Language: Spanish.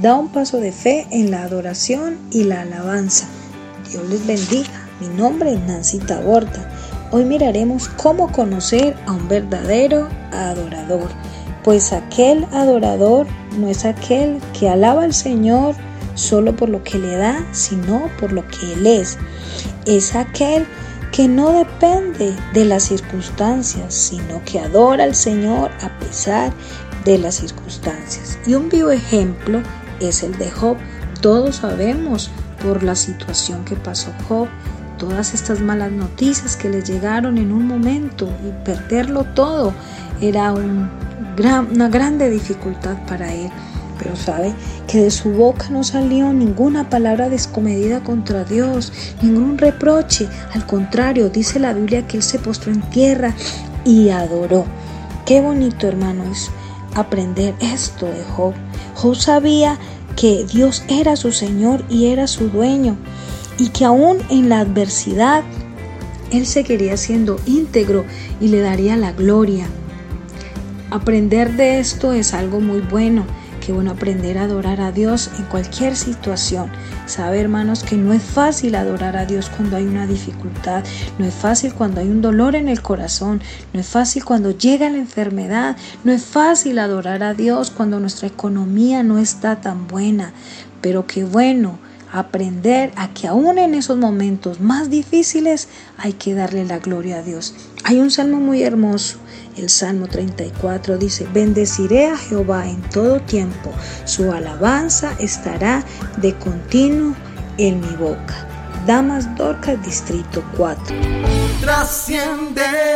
da un paso de fe en la adoración y la alabanza. Dios les bendiga. Mi nombre es Nancy Taborda. Hoy miraremos cómo conocer a un verdadero adorador, pues aquel adorador no es aquel que alaba al Señor solo por lo que le da, sino por lo que Él es. Es aquel que no depende de las circunstancias, sino que adora al Señor a pesar de las circunstancias. Y un vivo ejemplo es el de Job. Todos sabemos por la situación que pasó Job, todas estas malas noticias que le llegaron en un momento y perderlo todo era una grande dificultad para él. Pero sabe que de su boca no salió ninguna palabra descomedida contra Dios, ningún reproche. Al contrario, dice la Biblia que él se postró en tierra y adoró. Qué bonito, hermano, es aprender esto de Job. Job sabía que Dios era su Señor y era su dueño y que aún en la adversidad Él seguiría siendo íntegro y le daría la gloria. Aprender de esto es algo muy bueno Qué bueno aprender a adorar a Dios en cualquier situación. Sabe, hermanos, que no es fácil adorar a Dios cuando hay una dificultad, no es fácil cuando hay un dolor en el corazón, no es fácil cuando llega la enfermedad, no es fácil adorar a Dios cuando nuestra economía no está tan buena. Pero qué bueno aprender a que aún en esos momentos más difíciles hay que darle la gloria a Dios. Hay un salmo muy hermoso, el Salmo 34 dice, bendeciré a Jehová en todo tiempo, su alabanza estará de continuo en mi boca. Damas Dorcas, Distrito 4. Trasciende.